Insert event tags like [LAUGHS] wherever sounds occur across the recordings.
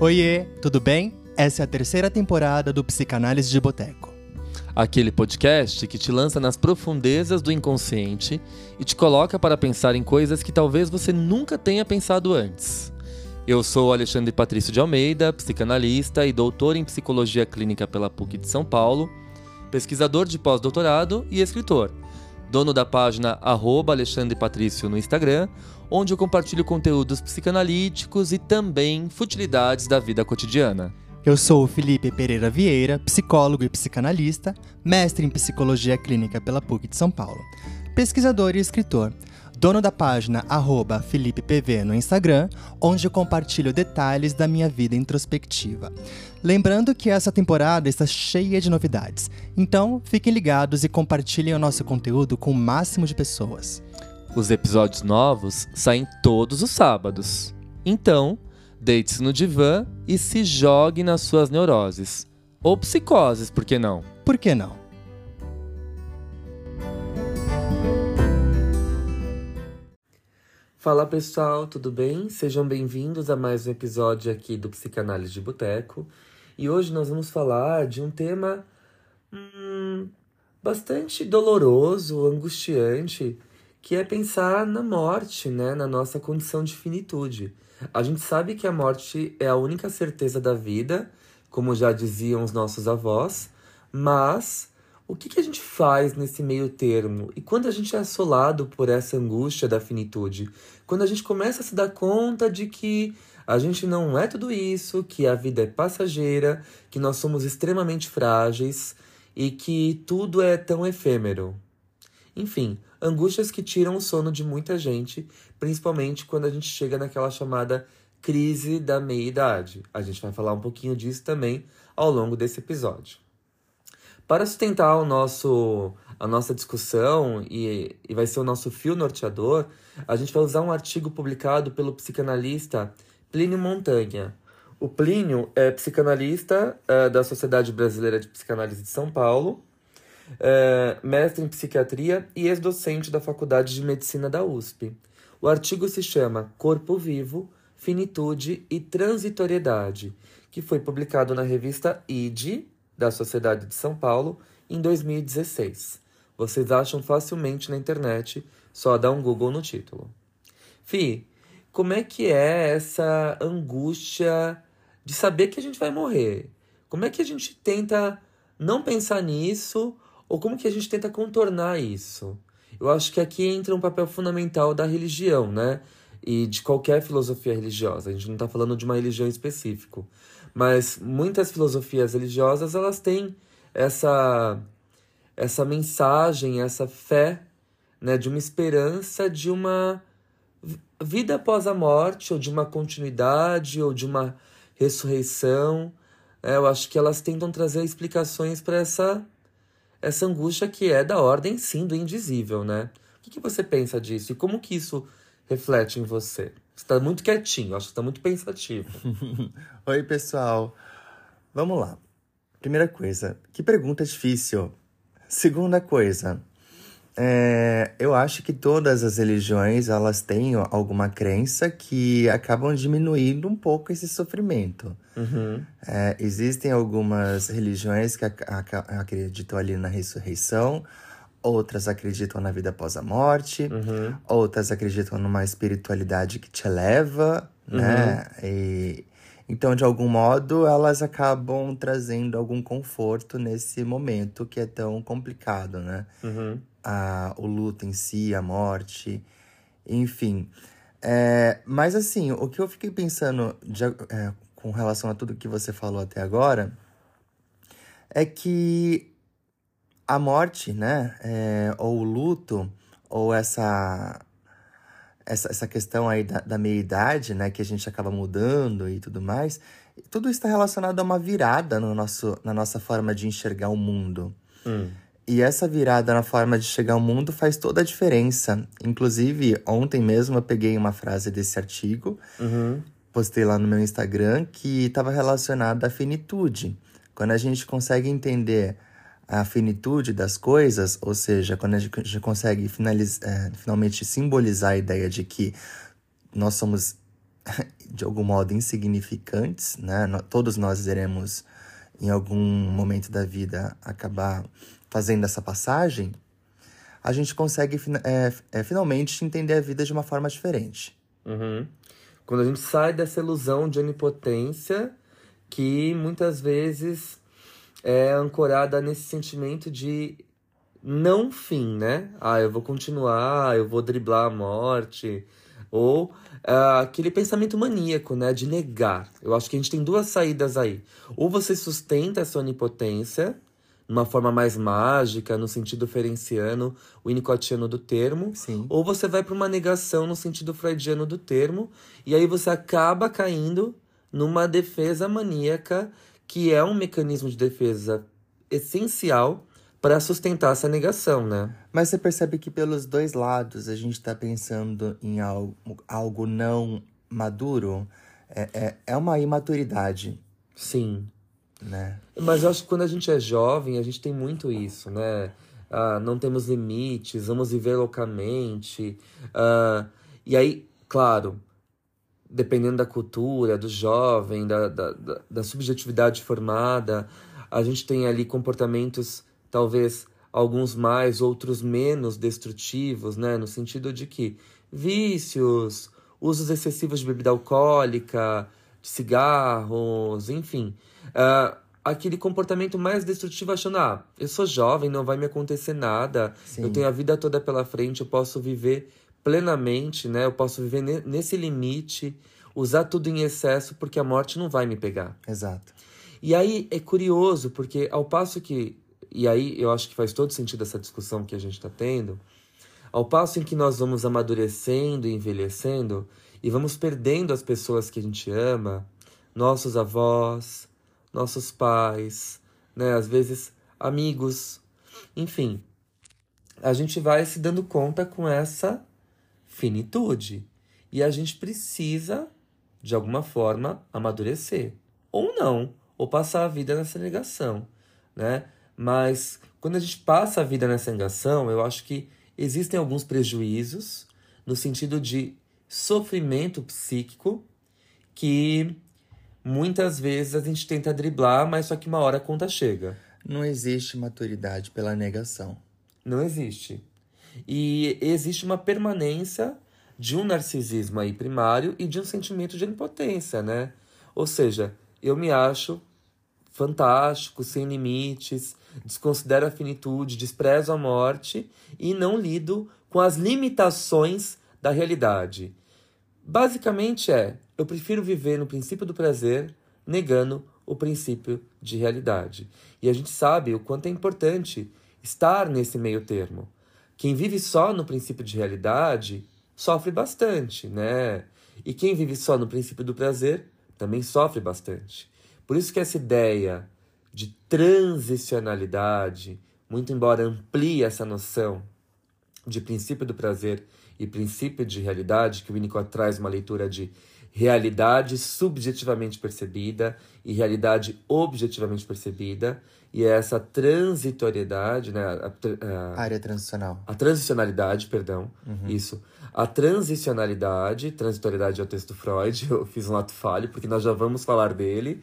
Oiê, tudo bem? Essa é a terceira temporada do Psicanálise de Boteco. Aquele podcast que te lança nas profundezas do inconsciente e te coloca para pensar em coisas que talvez você nunca tenha pensado antes. Eu sou Alexandre Patrício de Almeida, psicanalista e doutor em psicologia clínica pela PUC de São Paulo, pesquisador de pós-doutorado e escritor. Dono da página Alexandre Patrício no Instagram, onde eu compartilho conteúdos psicanalíticos e também futilidades da vida cotidiana. Eu sou o Felipe Pereira Vieira, psicólogo e psicanalista, mestre em psicologia clínica pela PUC de São Paulo, pesquisador e escritor, dono da página arroba FelipePV no Instagram, onde eu compartilho detalhes da minha vida introspectiva. Lembrando que essa temporada está cheia de novidades, então fiquem ligados e compartilhem o nosso conteúdo com o máximo de pessoas. Os episódios novos saem todos os sábados. Então, deite-se no divã e se jogue nas suas neuroses. Ou psicoses, por que não? Por que não? Fala pessoal, tudo bem? Sejam bem-vindos a mais um episódio aqui do Psicanálise de Boteco. E hoje nós vamos falar de um tema hum, bastante doloroso, angustiante, que é pensar na morte, né? na nossa condição de finitude. A gente sabe que a morte é a única certeza da vida, como já diziam os nossos avós, mas o que, que a gente faz nesse meio termo? E quando a gente é assolado por essa angústia da finitude? Quando a gente começa a se dar conta de que a gente não é tudo isso, que a vida é passageira, que nós somos extremamente frágeis e que tudo é tão efêmero. Enfim, angústias que tiram o sono de muita gente, principalmente quando a gente chega naquela chamada crise da meia-idade. A gente vai falar um pouquinho disso também ao longo desse episódio. Para sustentar o nosso, a nossa discussão e, e vai ser o nosso fio norteador, a gente vai usar um artigo publicado pelo psicanalista Plínio Montanha. O Plínio é psicanalista é, da Sociedade Brasileira de Psicanálise de São Paulo, é, mestre em psiquiatria e ex-docente da Faculdade de Medicina da USP. O artigo se chama Corpo Vivo, Finitude e Transitoriedade, que foi publicado na revista ID, da Sociedade de São Paulo, em 2016. Vocês acham facilmente na internet, só dá um Google no título. Fi, como é que é essa angústia de saber que a gente vai morrer? Como é que a gente tenta não pensar nisso ou como que a gente tenta contornar isso? Eu acho que aqui entra um papel fundamental da religião, né? E de qualquer filosofia religiosa. A gente não está falando de uma religião específica. Mas muitas filosofias religiosas, elas têm essa, essa mensagem, essa fé, né? De uma esperança de uma vida após a morte, ou de uma continuidade, ou de uma ressurreição. É, eu acho que elas tentam trazer explicações para essa essa angústia que é da ordem, sim, do indizível, né? O que, que você pensa disso e como que isso reflete em você? Você está muito quietinho, acho que está muito pensativo. [LAUGHS] Oi, pessoal. Vamos lá. Primeira coisa, que pergunta difícil. Segunda coisa, é, eu acho que todas as religiões elas têm alguma crença que acabam diminuindo um pouco esse sofrimento. Uhum. É, existem algumas religiões que ac acreditam ali na ressurreição, outras acreditam na vida após a morte, uhum. outras acreditam numa espiritualidade que te eleva, uhum. né? E, então, de algum modo, elas acabam trazendo algum conforto nesse momento que é tão complicado, né? Uhum a, o luto em si, a morte, enfim. É, mas assim, o que eu fiquei pensando de, é, com relação a tudo que você falou até agora é que a morte, né, é, ou o luto, ou essa, essa, essa questão aí da, da meia-idade, né, que a gente acaba mudando e tudo mais, tudo está relacionado a uma virada no nosso, na nossa forma de enxergar o mundo. Hum. E essa virada na forma de chegar ao mundo faz toda a diferença. Inclusive, ontem mesmo eu peguei uma frase desse artigo, uhum. postei lá no meu Instagram, que estava relacionada à finitude. Quando a gente consegue entender a finitude das coisas, ou seja, quando a gente consegue é, finalmente simbolizar a ideia de que nós somos [LAUGHS] de algum modo insignificantes, né? Todos nós iremos em algum momento da vida acabar fazendo essa passagem, a gente consegue é, é, finalmente entender a vida de uma forma diferente. Uhum. Quando a gente sai dessa ilusão de onipotência que muitas vezes é ancorada nesse sentimento de não fim, né? Ah, eu vou continuar, eu vou driblar a morte. Ou uh, aquele pensamento maníaco, né? De negar. Eu acho que a gente tem duas saídas aí. Ou você sustenta essa onipotência, numa forma mais mágica, no sentido ferenciano, winnicottiano do termo. Sim. Ou você vai para uma negação no sentido freudiano do termo. E aí você acaba caindo numa defesa maníaca, que é um mecanismo de defesa essencial para sustentar essa negação, né? Mas você percebe que pelos dois lados a gente está pensando em algo, algo não maduro. É, é, é uma imaturidade. Sim. Né? Mas eu acho que quando a gente é jovem, a gente tem muito isso, né? Ah, não temos limites, vamos viver loucamente. Ah, e aí, claro, dependendo da cultura, do jovem, da, da, da, da subjetividade formada, a gente tem ali comportamentos talvez alguns mais, outros menos destrutivos, né? No sentido de que vícios, usos excessivos de bebida alcoólica, de cigarros, enfim. Uh, aquele comportamento mais destrutivo achando, ah, eu sou jovem, não vai me acontecer nada, Sim. eu tenho a vida toda pela frente, eu posso viver plenamente, né? Eu posso viver nesse limite, usar tudo em excesso, porque a morte não vai me pegar. Exato. E aí é curioso, porque ao passo que e aí eu acho que faz todo sentido essa discussão que a gente está tendo, ao passo em que nós vamos amadurecendo e envelhecendo e vamos perdendo as pessoas que a gente ama, nossos avós, nossos pais, né, às vezes amigos, enfim, a gente vai se dando conta com essa finitude e a gente precisa de alguma forma amadurecer ou não, ou passar a vida nessa negação, né? Mas quando a gente passa a vida nessa negação, eu acho que existem alguns prejuízos no sentido de sofrimento psíquico que muitas vezes a gente tenta driblar, mas só que uma hora a conta chega. Não existe maturidade pela negação. Não existe. E existe uma permanência de um narcisismo aí primário e de um sentimento de impotência, né? Ou seja, eu me acho fantástico, sem limites, desconsidero a finitude, desprezo a morte e não lido com as limitações da realidade. Basicamente é: eu prefiro viver no princípio do prazer, negando o princípio de realidade. E a gente sabe o quanto é importante estar nesse meio termo. Quem vive só no princípio de realidade sofre bastante, né? E quem vive só no princípio do prazer também sofre bastante. Por isso que essa ideia de transicionalidade, muito embora amplie essa noção de princípio do prazer e princípio de realidade, que o Winnicott traz uma leitura de realidade subjetivamente percebida e realidade objetivamente percebida, e é essa transitoriedade, né, a, a, área transicional. A transicionalidade, perdão, uhum. isso. A transicionalidade, transitoriedade é o texto Freud, [LAUGHS] eu fiz um ato falho, porque nós já vamos falar dele.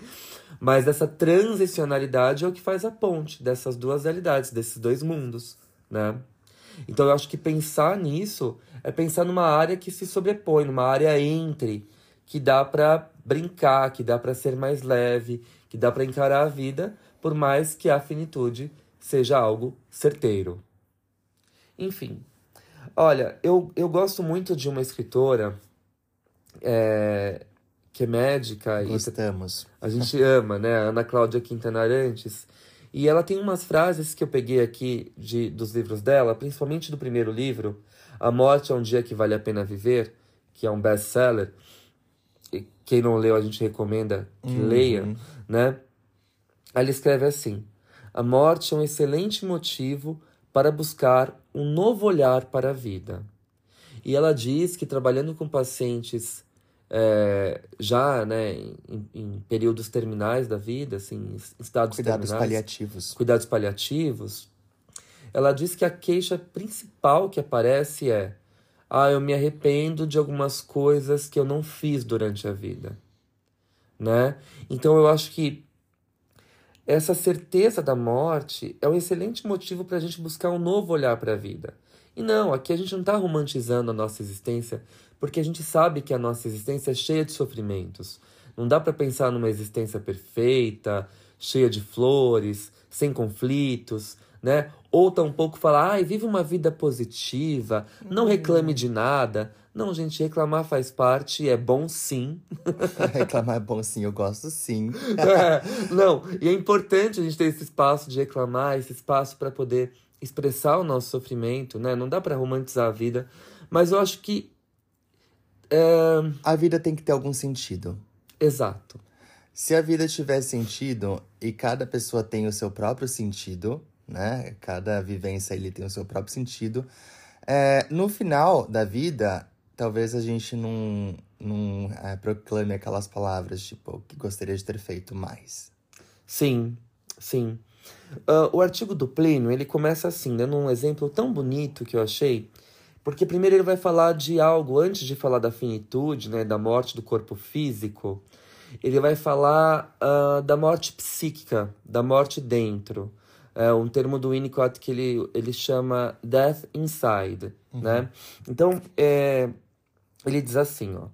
Mas essa transicionalidade é o que faz a ponte dessas duas realidades, desses dois mundos, né? Então eu acho que pensar nisso é pensar numa área que se sobrepõe, numa área entre, que dá para brincar, que dá para ser mais leve, que dá para encarar a vida, por mais que a finitude seja algo certeiro. Enfim, olha, eu, eu gosto muito de uma escritora é, que é médica. Gostamos. E a gente ama, né? Ana Cláudia Quintana Arantes. E ela tem umas frases que eu peguei aqui de, dos livros dela, principalmente do primeiro livro, A Morte é um Dia que Vale a Pena Viver, que é um best-seller. Quem não leu, a gente recomenda que uhum. leia, né? Ela escreve assim: A morte é um excelente motivo para buscar um novo olhar para a vida. E ela diz que trabalhando com pacientes é, já né, em, em, períodos terminais da vida, assim, em estados cuidados terminais, paliativos. Cuidados paliativos. Ela diz que a queixa principal que aparece é ah, eu me arrependo de algumas coisas que eu não fiz durante a vida, né? Então eu acho que essa certeza da morte é um excelente motivo para a gente buscar um novo olhar para a vida. E não, aqui a gente não está romantizando a nossa existência, porque a gente sabe que a nossa existência é cheia de sofrimentos. Não dá para pensar numa existência perfeita, cheia de flores, sem conflitos, né? Ou tampouco falar, ai, vive uma vida positiva, não reclame de nada. Não, gente, reclamar faz parte, é bom sim. [LAUGHS] reclamar é bom sim, eu gosto sim. [LAUGHS] é, não, e é importante a gente ter esse espaço de reclamar, esse espaço para poder expressar o nosso sofrimento, né? Não dá para romantizar a vida, mas eu acho que. É... A vida tem que ter algum sentido. Exato. Se a vida tiver sentido e cada pessoa tem o seu próprio sentido, né? Cada vivência ele tem o seu próprio sentido. É, no final da vida, talvez a gente não, não é, proclame aquelas palavras, tipo, que gostaria de ter feito mais. Sim, sim. Uh, o artigo do Plínio, ele começa assim, dando um exemplo tão bonito que eu achei, porque primeiro ele vai falar de algo, antes de falar da finitude, né, da morte do corpo físico, ele vai falar uh, da morte psíquica, da morte dentro. É um termo do Winnicott que ele, ele chama Death Inside, uhum. né? Então, é, ele diz assim, ó.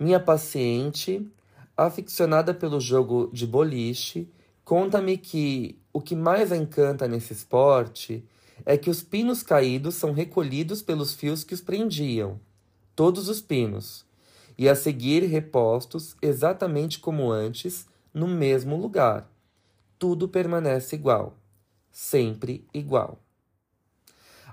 Minha paciente, aficionada pelo jogo de boliche, conta-me que o que mais a encanta nesse esporte é que os pinos caídos são recolhidos pelos fios que os prendiam. Todos os pinos. E a seguir repostos exatamente como antes, no mesmo lugar. Tudo permanece igual. Sempre igual.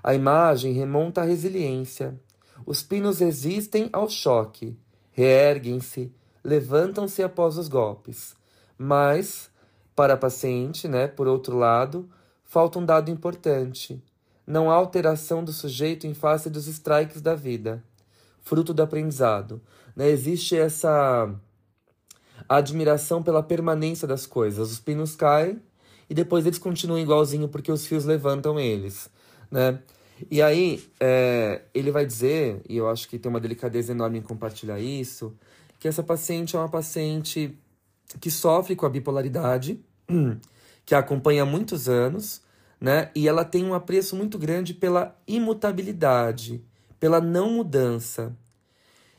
A imagem remonta à resiliência, os pinos resistem ao choque, reerguem-se, levantam-se após os golpes. Mas, para a paciente, né, por outro lado, falta um dado importante. Não há alteração do sujeito em face dos strikes da vida, fruto do aprendizado. Né? Existe essa admiração pela permanência das coisas. Os pinos caem e depois eles continuam igualzinho porque os fios levantam eles, né? E aí, é, ele vai dizer, e eu acho que tem uma delicadeza enorme em compartilhar isso, que essa paciente é uma paciente que sofre com a bipolaridade, [CLEARS THROAT] que a acompanha há muitos anos, né? E ela tem um apreço muito grande pela imutabilidade, pela não mudança.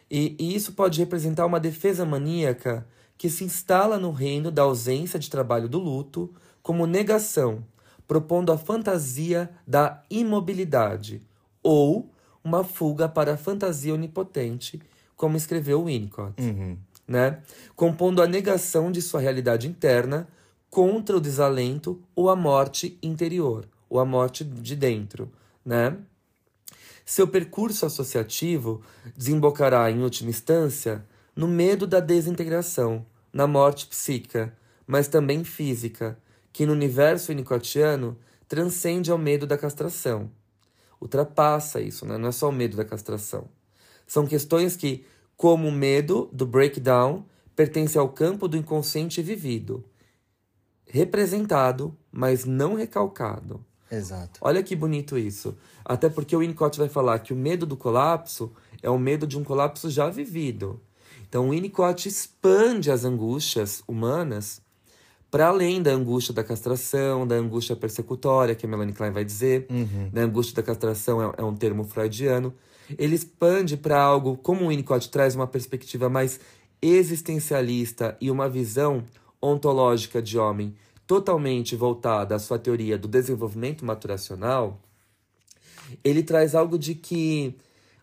E, e isso pode representar uma defesa maníaca que se instala no reino da ausência de trabalho do luto como negação propondo a fantasia da imobilidade, ou uma fuga para a fantasia onipotente, como escreveu Winnicott. Uhum. Né? Compondo a negação de sua realidade interna contra o desalento ou a morte interior, ou a morte de dentro. Né? Seu percurso associativo desembocará, em última instância, no medo da desintegração, na morte psíquica, mas também física, que no universo winnicottiano transcende ao medo da castração. Ultrapassa isso, né? não é só o medo da castração. São questões que, como o medo do breakdown, pertence ao campo do inconsciente vivido, representado, mas não recalcado. Exato. Olha que bonito isso. Até porque o Winnicott vai falar que o medo do colapso é o medo de um colapso já vivido. Então, o Winnicott expande as angústias humanas para além da angústia da castração, da angústia persecutória, que a Melanie Klein vai dizer, uhum. da angústia da castração é, é um termo freudiano, ele expande para algo, como o Winnicott traz uma perspectiva mais existencialista e uma visão ontológica de homem totalmente voltada à sua teoria do desenvolvimento maturacional, ele traz algo de que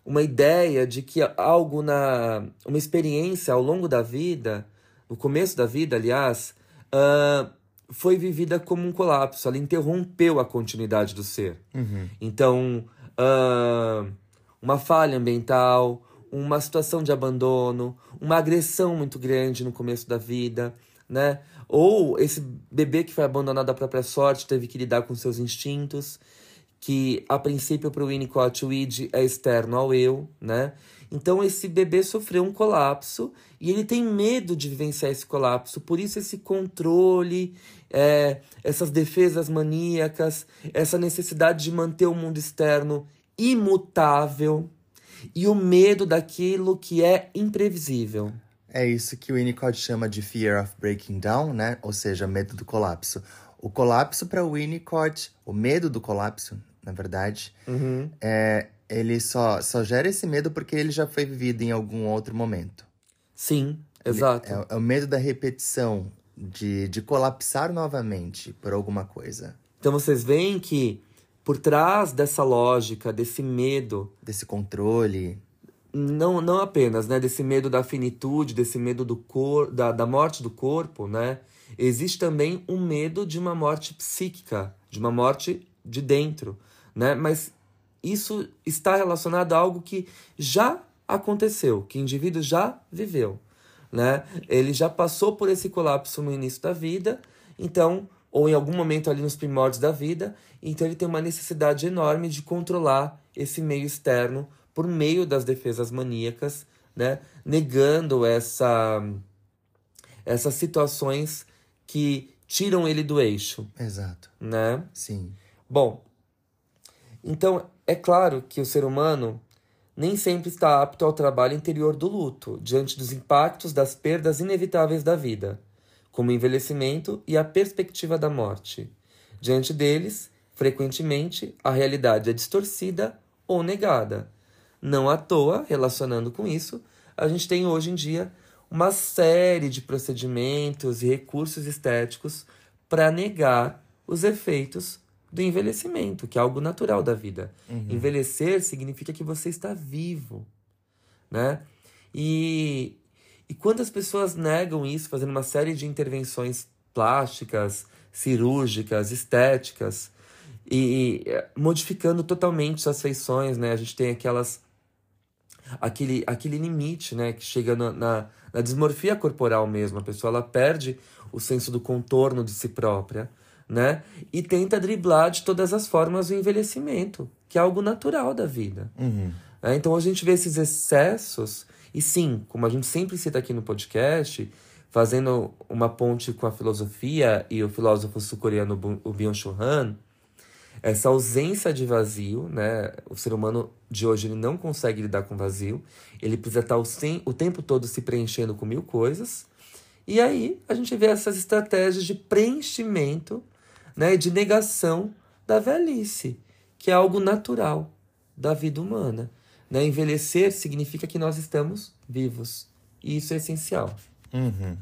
uma ideia de que algo na uma experiência ao longo da vida, no começo da vida, aliás, uh, foi vivida como um colapso. Ela interrompeu a continuidade do ser. Uhum. Então, uh, uma falha ambiental, uma situação de abandono, uma agressão muito grande no começo da vida, né? Ou esse bebê que foi abandonado à própria sorte teve que lidar com seus instintos, que a princípio para o Winnicott o id é externo ao eu, né? Então esse bebê sofreu um colapso e ele tem medo de vivenciar esse colapso, por isso esse controle, é, essas defesas maníacas, essa necessidade de manter o mundo externo imutável. e o medo daquilo que é imprevisível. É isso que o Winnicott chama de fear of breaking down, né? Ou seja, medo do colapso. O colapso para o Winnicott, o medo do colapso, na verdade, Uhum. é, ele só, só gera esse medo porque ele já foi vivido em algum outro momento. Sim, exato. É, é o medo da repetição, de, de colapsar novamente por alguma coisa. Então vocês veem que por trás dessa lógica, desse medo, Desse controle. não, não apenas, né, desse medo da finitude, desse medo do cor, da, da morte do corpo, né, existe também um medo de uma morte psíquica, de uma morte de dentro, né, mas isso está relacionado a algo que já aconteceu, que o indivíduo já viveu, né, ele já passou por esse colapso no início da vida, então, ou em algum momento ali nos primórdios da vida, então ele tem uma necessidade enorme de controlar esse meio externo por meio das defesas maníacas, né, negando essa essas situações que tiram ele do eixo, Exato. né? Sim. Bom, então é claro que o ser humano nem sempre está apto ao trabalho interior do luto, diante dos impactos das perdas inevitáveis da vida, como o envelhecimento e a perspectiva da morte. Diante deles, frequentemente, a realidade é distorcida ou negada. Não à toa, relacionando com isso, a gente tem hoje em dia uma série de procedimentos e recursos estéticos para negar os efeitos do envelhecimento, que é algo natural da vida. Envelhecer significa que você está vivo, né? E, e quando as pessoas negam isso, fazendo uma série de intervenções plásticas, cirúrgicas, estéticas, e, e, eh, modificando totalmente suas feições, né? A gente tem aquelas aquele, aquele limite, né, que chega na, na, na dismorfia corporal mesmo. A pessoa ela perde o senso do contorno de si própria, né? E tenta driblar de todas as formas o envelhecimento, que é algo natural da vida. Uhum. né? Então a gente vê esses excessos, e sim, como a gente sempre cita aqui no podcast, fazendo uma ponte com a filosofia e o filósofo sul-coreano o Byung-Chul Han, essa ausência de vazio, né? O ser humano de hoje ele não consegue lidar com vazio. Ele precisa estar o, sem, o tempo todo se preenchendo com mil coisas. E aí a gente vê essas estratégias de preenchimento, né? De negação da velhice, que é algo natural da vida humana. Né? Envelhecer significa que nós estamos vivos. E isso é essencial. Uhum.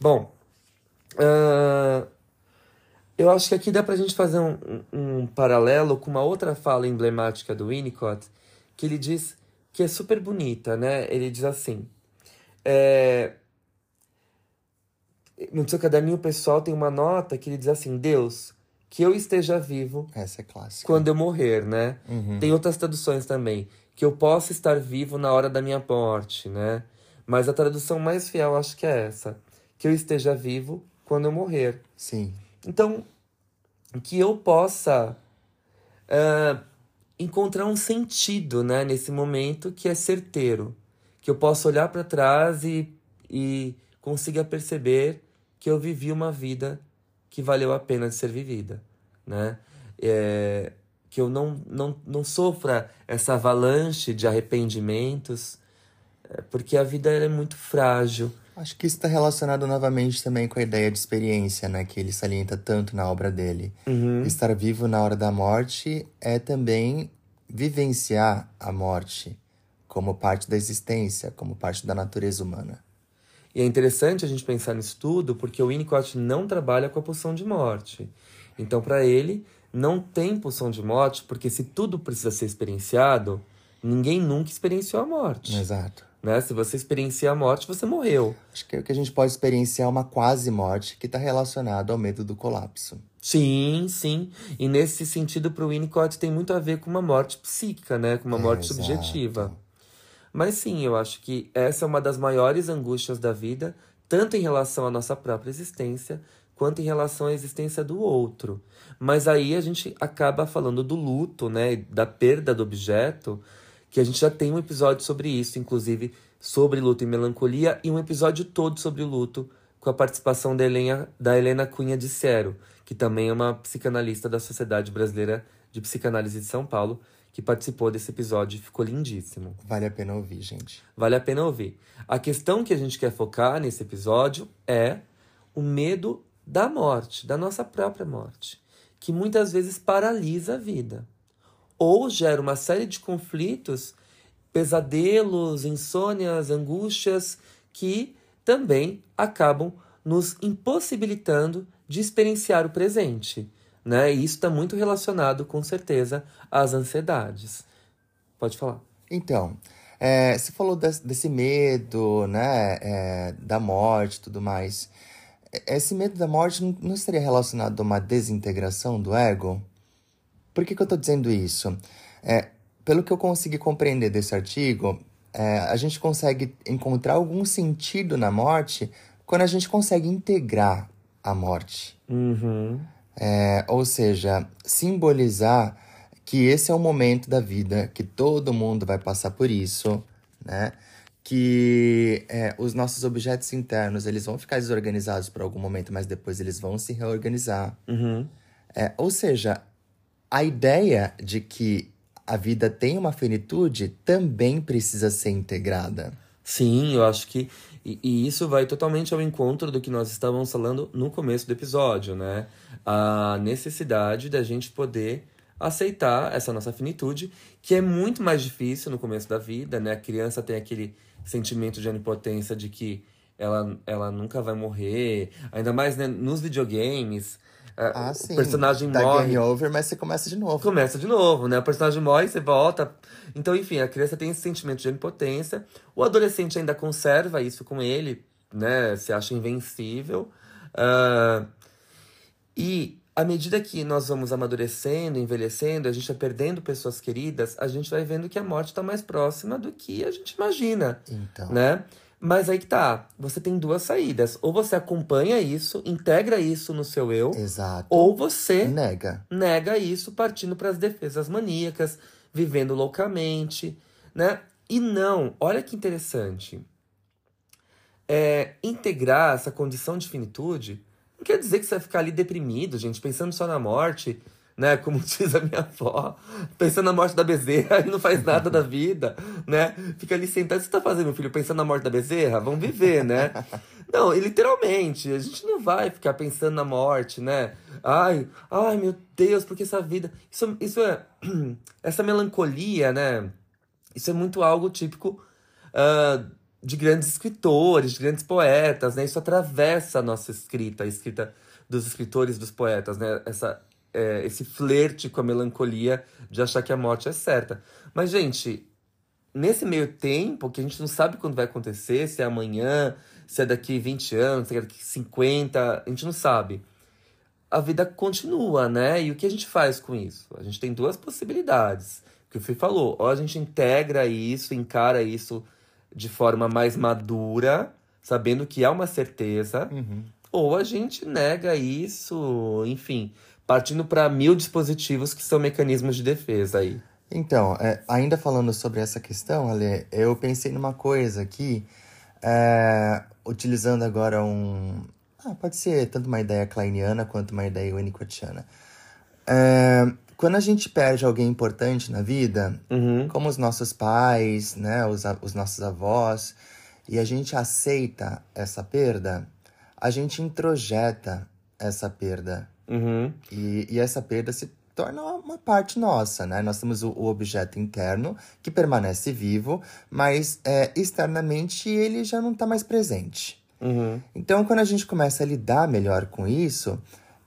Bom, ah, eu acho que aqui dá pra gente fazer um, um, um paralelo com uma outra fala emblemática do Winnicott, que ele diz que é super bonita, né? Ele diz assim: é, no seu caderninho pessoal tem uma nota que ele diz assim: Deus, que eu esteja vivo Essa é clássica. quando eu morrer, né? Uhum. Tem outras traduções também. Que eu possa estar vivo na hora da minha morte, né? Mas a tradução mais fiel acho que é essa. Que eu esteja vivo quando eu morrer. Sim. Então, que eu possa ah, encontrar um sentido, né? Nesse momento que é certeiro. Que eu possa olhar para trás e, e consiga perceber que eu vivi uma vida que valeu a pena de ser vivida, né? É, que eu não, não, não sofra essa avalanche de arrependimentos, é, porque a vida é muito frágil. Acho que isso está relacionado novamente também com a ideia de experiência, né? Que ele salienta tanto na obra dele. Uhum. Estar vivo na hora da morte é também vivenciar a morte como parte da existência, como parte da natureza humana. E é interessante a gente pensar nisso tudo, porque o Winnicott não trabalha com a pulsão de morte. Então, para ele, não tem pulsão de morte, porque se tudo precisa ser experienciado, ninguém nunca experienciou a morte. Exato. Né? Se você experiencia a morte, você morreu. Acho que é o que a gente pode experienciar uma quase morte que está relacionado ao medo do colapso. Sim, sim. E nesse sentido, para o Winnicott, tem muito a ver com uma morte psíquica, né? Com uma É, morte exato. subjetiva. Mas sim, eu acho que essa é uma das maiores angústias da vida, tanto em relação à nossa própria existência, quanto em relação à existência do outro. Mas aí a gente acaba falando do luto, né? Da perda do objeto, que a gente já tem um episódio sobre isso, inclusive sobre luto e melancolia, e um episódio todo sobre o luto, com a participação da Helena, da Helena Cunha de Cero, que também é uma psicanalista da Sociedade Brasileira de Psicanálise de São Paulo, que participou desse episódio ficou lindíssimo. Vale a pena ouvir, gente. Vale a pena ouvir. A questão que a gente quer focar nesse episódio é o medo da morte, da nossa própria morte, que muitas vezes paralisa a vida ou gera uma série de conflitos, pesadelos, insônias, angústias que também acabam nos impossibilitando de experienciar o presente. Né? E isso está muito relacionado, com certeza, às ansiedades. Pode falar. Então, é, você falou desse, desse medo, né, é, da morte e tudo mais. Esse medo da morte não, não estaria relacionado a uma desintegração do ego? Por que, que eu estou dizendo isso? É, pelo que eu consegui compreender desse artigo, é, a gente consegue encontrar algum sentido na morte quando a gente consegue integrar a morte. Uhum. É, ou seja, simbolizar que esse é o momento da vida, que todo mundo vai passar por isso, né? Que é, os nossos objetos internos eles vão ficar desorganizados por algum momento, mas depois eles vão se reorganizar. Uhum. É, ou seja, a ideia de que a vida tem uma finitude também precisa ser integrada. Sim, eu acho que. E, e, isso vai totalmente ao encontro do que nós estávamos falando no começo do episódio, né? A necessidade da gente poder aceitar essa nossa finitude, que é muito mais difícil no começo da vida, né? A criança tem aquele sentimento de onipotência de que ela, ela nunca vai morrer, ainda mais né, nos videogames. Ah, sim. O personagem Dá morre. game over, mas você começa de novo. Começa de novo, né? O personagem morre, você volta. Então, enfim, a criança tem esse sentimento de impotência. O adolescente ainda conserva isso com ele, né? Se acha invencível. Uh, e à medida que nós vamos amadurecendo, envelhecendo, a gente vai perdendo pessoas queridas, a gente vai vendo que a morte está mais próxima do que a gente imagina. Então. Né? Mas aí que tá, você tem duas saídas. Ou você acompanha isso, integra isso no seu eu. Exato. Ou você nega. Nega isso partindo para as defesas maníacas, vivendo loucamente, né? E não, olha que interessante. É, integrar essa condição de finitude não quer dizer que você vai ficar ali deprimido, gente, pensando só na morte, né? Como [LAUGHS] diz a minha avó, pensando na morte da bezerra [LAUGHS] e não faz nada da vida, né? Fica ali sentado. O que você tá fazendo, meu filho? Pensando na morte da bezerra? Vamos viver, né? [LAUGHS] Não, literalmente, a gente não vai ficar pensando na morte, né? Ai, ai, meu Deus, porque essa vida. Isso, isso é. [CLEARS THROAT] Essa melancolia, né? Isso é muito algo típico uh, de grandes escritores, de grandes poetas, né? Isso atravessa a nossa escrita, a escrita dos escritores, dos poetas, né? Essa é, esse flerte com a melancolia de achar que a morte é certa. Mas, gente, nesse meio tempo, que a gente não sabe quando vai acontecer, se é amanhã, se é daqui 20 anos, se é daqui 50, a gente não sabe. A vida continua, né? E o que a gente faz com isso? A gente tem duas possibilidades. Que o Fih falou, ou a gente integra isso, encara isso de forma mais madura, sabendo que há uma certeza, uhum. ou a gente nega isso, enfim partindo para mil dispositivos que são mecanismos de defesa aí. Então, é, ainda falando sobre essa questão, Ale, eu pensei numa coisa aqui, é, utilizando agora um. Ah, pode ser tanto uma ideia kleiniana quanto uma ideia winnicottiana. É, quando a gente perde alguém importante na vida, uhum. como os nossos pais, né, os, os nossos avós, e a gente aceita essa perda, a gente introjeta essa perda Uhum. E, e essa perda se torna uma parte nossa, né? Nós temos o, o objeto interno que permanece vivo, mas é, externamente ele já não está mais presente. Uhum. Então, quando a gente começa a lidar melhor com isso,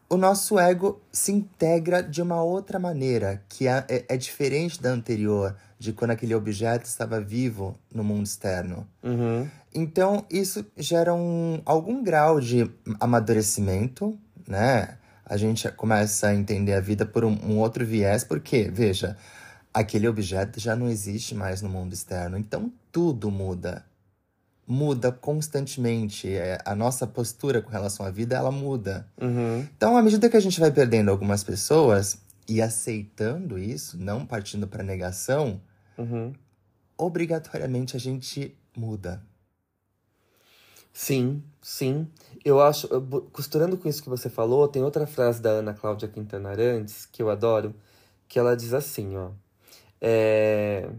o nosso ego se integra de uma outra maneira, que é, é, é diferente da anterior, de quando aquele objeto estava vivo no mundo externo. Uhum. Então, isso gera um, algum grau de amadurecimento, né? a gente começa a entender a vida por um, um outro viés, porque, veja, aquele objeto já não existe mais no mundo externo. Então tudo muda. Muda constantemente. É, a nossa postura com relação à vida, ela muda. Uhum. Então, à medida que a gente vai perdendo algumas pessoas e aceitando isso, não partindo para negação, uhum. obrigatoriamente a gente muda. Sim, sim. Eu acho, costurando com isso que você falou, tem outra frase da Ana Cláudia Quintana Arantes, que eu adoro, que ela diz assim, ó. É...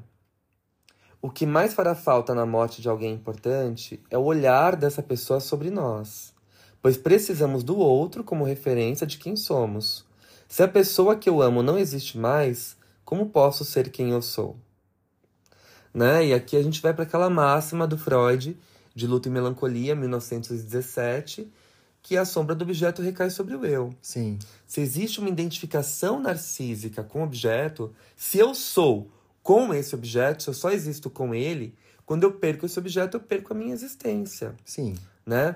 O que mais fará falta na morte de alguém importante é o olhar dessa pessoa sobre nós, pois precisamos do outro como referência de quem somos. Se a pessoa que eu amo não existe mais, como posso ser quem eu sou? Né? E aqui a gente vai para aquela máxima do Freud, de Luto e Melancolia, 1917, que a sombra do objeto recai sobre o eu. Sim. Se existe uma identificação narcísica com o objeto, se eu sou com esse objeto, se eu só existo com ele, quando eu perco esse objeto, eu perco a minha existência. Sim. Né?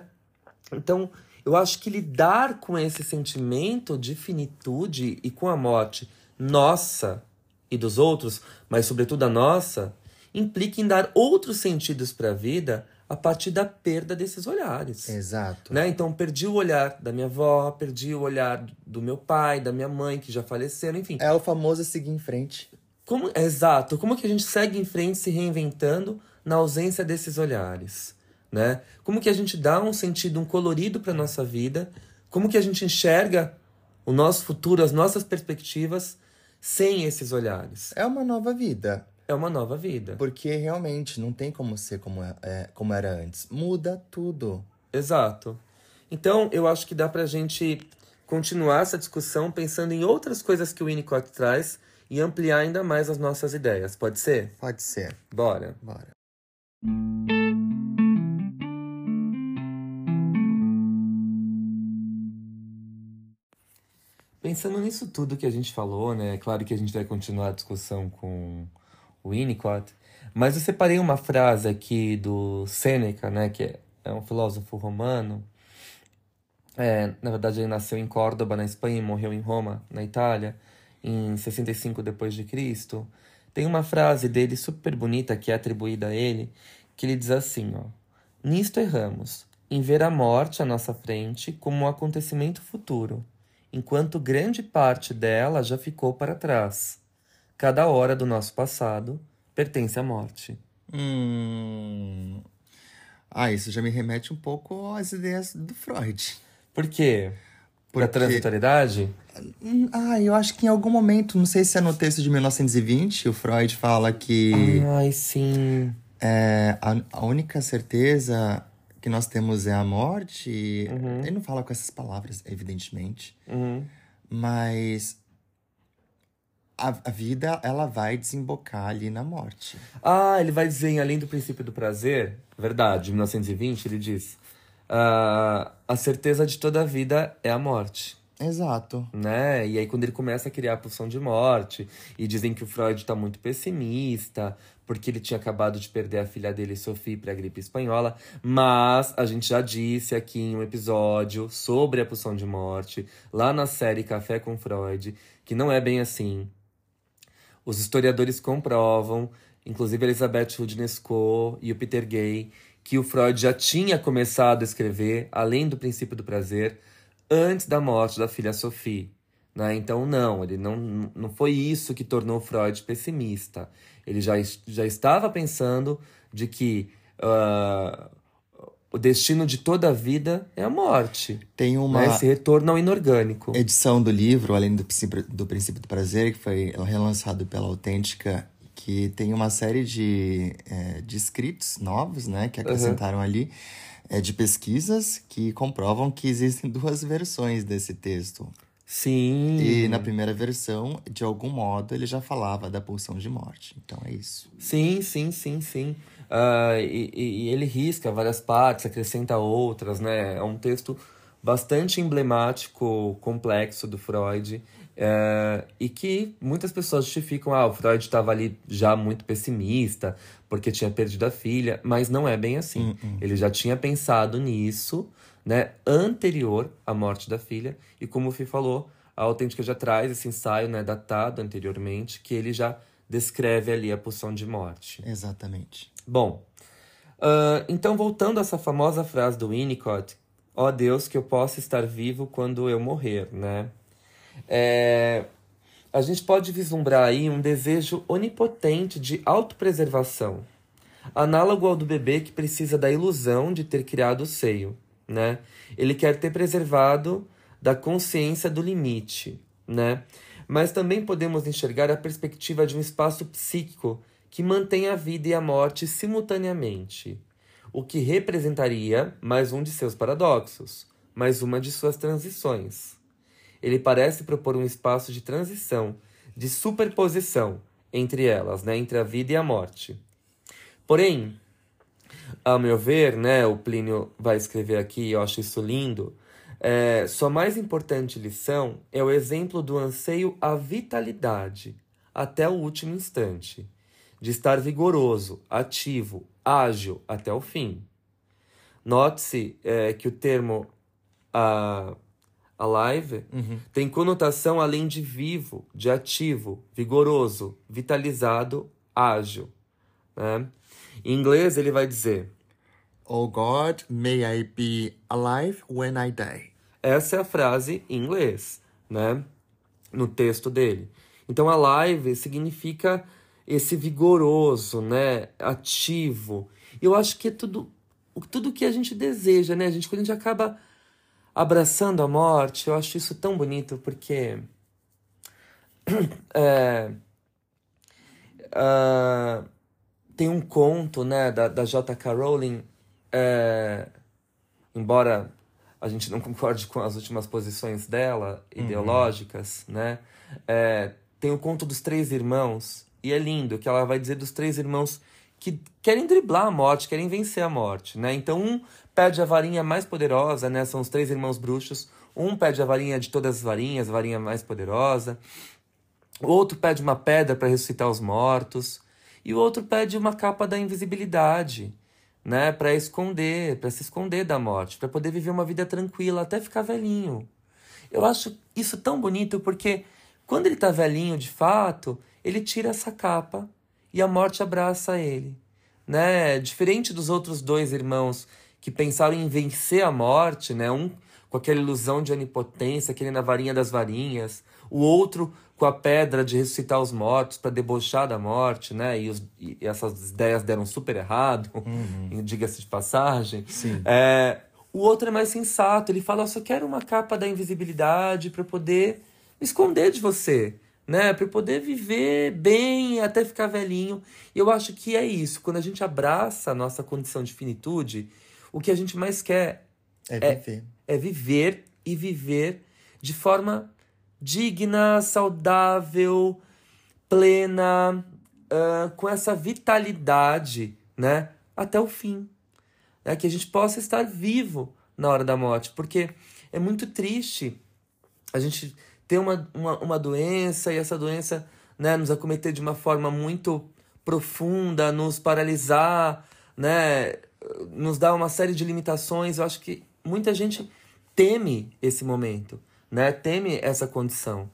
Então, eu acho que lidar com esse sentimento de finitude e com a morte nossa e dos outros, mas sobretudo a nossa, implica em dar outros sentidos para a vida a partir da perda desses olhares. Exato. Né? Então, perdi o olhar da minha avó, perdi o olhar do meu pai, da minha mãe, que já faleceram, enfim. É o famoso seguir em frente. Como, exato. Como que a gente segue em frente se reinventando na ausência desses olhares? Né? Como que a gente dá um sentido, um colorido para nossa vida? Como que a gente enxerga o nosso futuro, as nossas perspectivas sem esses olhares? É uma nova vida. É uma nova vida. Porque realmente não tem como ser como, é, é, como era antes. Muda tudo. Exato. Então, eu acho que dá pra gente continuar essa discussão pensando em outras coisas que o Winnicott traz e ampliar ainda mais as nossas ideias. Pode ser? Pode ser. Bora. Bora. Pensando nisso tudo que a gente falou, né? É claro que a gente vai continuar a discussão com o Winnicott, mas eu separei uma frase aqui do Sêneca, né? Que é um filósofo romano. É, na verdade, ele nasceu em Córdoba, na Espanha, e morreu em Roma, na Itália em 65 depois de Cristo, tem uma frase dele super bonita que é atribuída a ele, que ele diz assim, ó: Nisto erramos, em ver a morte à nossa frente como um acontecimento futuro, enquanto grande parte dela já ficou para trás. Cada hora do nosso passado pertence à morte. Hum... Ah, isso já me remete um pouco às ideias do Freud. Por quê? Por Porque... a transitoriedade? Ah, eu acho que em algum momento, não sei se é no texto de 1920, o Freud fala que. Ai, sim. É, a, a única certeza que nós temos é a morte. Uhum. Ele não fala com essas palavras, evidentemente. Uhum. Mas. A, a vida, ela vai desembocar ali na morte. Ah, ele vai dizer, além do princípio do prazer, verdade, 1920, ele diz: uh, a certeza de toda a vida é a morte. Exato. Né? E aí, quando ele começa a criar a pulsão de morte, e dizem que o Freud está muito pessimista, porque ele tinha acabado de perder a filha dele, Sophie, para a gripe espanhola. Mas a gente já disse aqui em um episódio sobre a pulsão de morte, lá na série Café com Freud, que não é bem assim. Os historiadores comprovam, inclusive Elizabeth Rudnesco e o Peter Gay, que o Freud já tinha começado a escrever, além do princípio do prazer, antes da morte da filha Sophie. Né? Então, não, ele não, não foi isso que tornou Freud pessimista. Ele já, já estava pensando de que uh, o destino de toda a vida é a morte. Tem uma né? esse retorno ao inorgânico. edição do livro, além do do princípio do prazer, que foi relançado pela Autêntica, que tem uma série de, é, de escritos novos, né, que acrescentaram uhum. ali é, de pesquisas que comprovam que existem [LAUGHS] duas versões desse texto. Sim. E na primeira versão, de algum modo, ele já falava da pulsão de morte. Então é isso. Sim, sim, sim, sim. Uh, e, e, ele risca várias partes, acrescenta outras, né? É um texto bastante emblemático, complexo do Freud. É, e que muitas pessoas justificam, ah, o Freud estava ali já muito pessimista, porque tinha perdido a filha, mas não é bem assim. Uh -uh. Ele já tinha pensado nisso, né, anterior à morte da filha, e como o Fih falou, a Autêntica já traz esse ensaio, né, datado anteriormente, que ele já descreve ali a pulsão de morte. Exatamente. Bom, uh, então voltando a essa famosa frase do Winnicott, ó oh Deus, que eu possa estar vivo quando eu morrer, né? É, a gente pode vislumbrar aí um desejo onipotente de autopreservação, análogo ao do bebê que precisa da ilusão de ter criado o seio, né? Ele quer ter preservado da consciência do limite, né? mas também podemos enxergar a perspectiva de um espaço psíquico que mantém a vida e a morte simultaneamente, o que representaria mais um de seus paradoxos, mais uma de suas transições. Ele parece propor um espaço de transição, de superposição entre elas, né, entre a vida e a morte. Porém, ao meu ver, né, o Plínio vai escrever aqui, eu acho isso lindo, é, sua mais importante lição é o exemplo do anseio à vitalidade até o último instante, de estar vigoroso, ativo, ágil até o fim. Note-se é, que o termo a, alive Uhum. tem conotação além de vivo, de ativo, vigoroso, vitalizado, ágil. Né? Em inglês, ele vai dizer: Oh God, may I be alive when I die. Essa é a frase em inglês, né? No texto dele. Então, alive significa esse vigoroso, né? Ativo. Eu acho que é tudo tudo que a gente deseja, né? A gente quando a gente acaba abraçando a morte, eu acho isso tão bonito porque [CLEARS THROAT] é, ah, tem um conto, né, da, da J.K. Rowling, é, embora a gente não concorde com as últimas posições dela, ideológicas, né? É, tem o conto dos três irmãos, e é lindo que ela vai dizer dos três irmãos que querem driblar a morte, querem vencer a morte, né? Então um pede a varinha mais poderosa, né? São os três irmãos bruxos. Um pede a varinha de todas as varinhas, a varinha mais poderosa. O outro pede uma pedra para ressuscitar os mortos. E o outro pede uma capa da invisibilidade, né? Para esconder, para se esconder da morte, para poder viver uma vida tranquila até ficar velhinho. Eu acho isso tão bonito porque quando ele tá velhinho de fato, ele tira essa capa e a morte abraça ele, né? Diferente dos outros dois irmãos que pensaram em vencer a morte, né? Um com aquela ilusão de onipotência, querendo a varinha das varinhas, o outro com a pedra de ressuscitar os mortos para debochar da morte, né? E, os- e essas ideias deram super errado, [LAUGHS] diga-se de passagem. Sim. É, o outro é mais sensato, ele fala: Eu só quero uma capa da invisibilidade para poder me esconder de você, né? Para poder viver bem até ficar velhinho. E eu acho que é isso. Quando a gente abraça a nossa condição de finitude, o que a gente mais quer É viver. é viver e viver de forma digna, saudável, plena, ah, com essa vitalidade, né? Até o fim. Né? Que a gente possa estar vivo na hora da morte, porque é muito triste a gente ter uma, uma, uma doença e essa doença né, nos acometer de uma forma muito profunda, nos paralisar, né, nos dar uma série de limitações. Eu acho que muita gente teme esse momento, né, teme essa condição.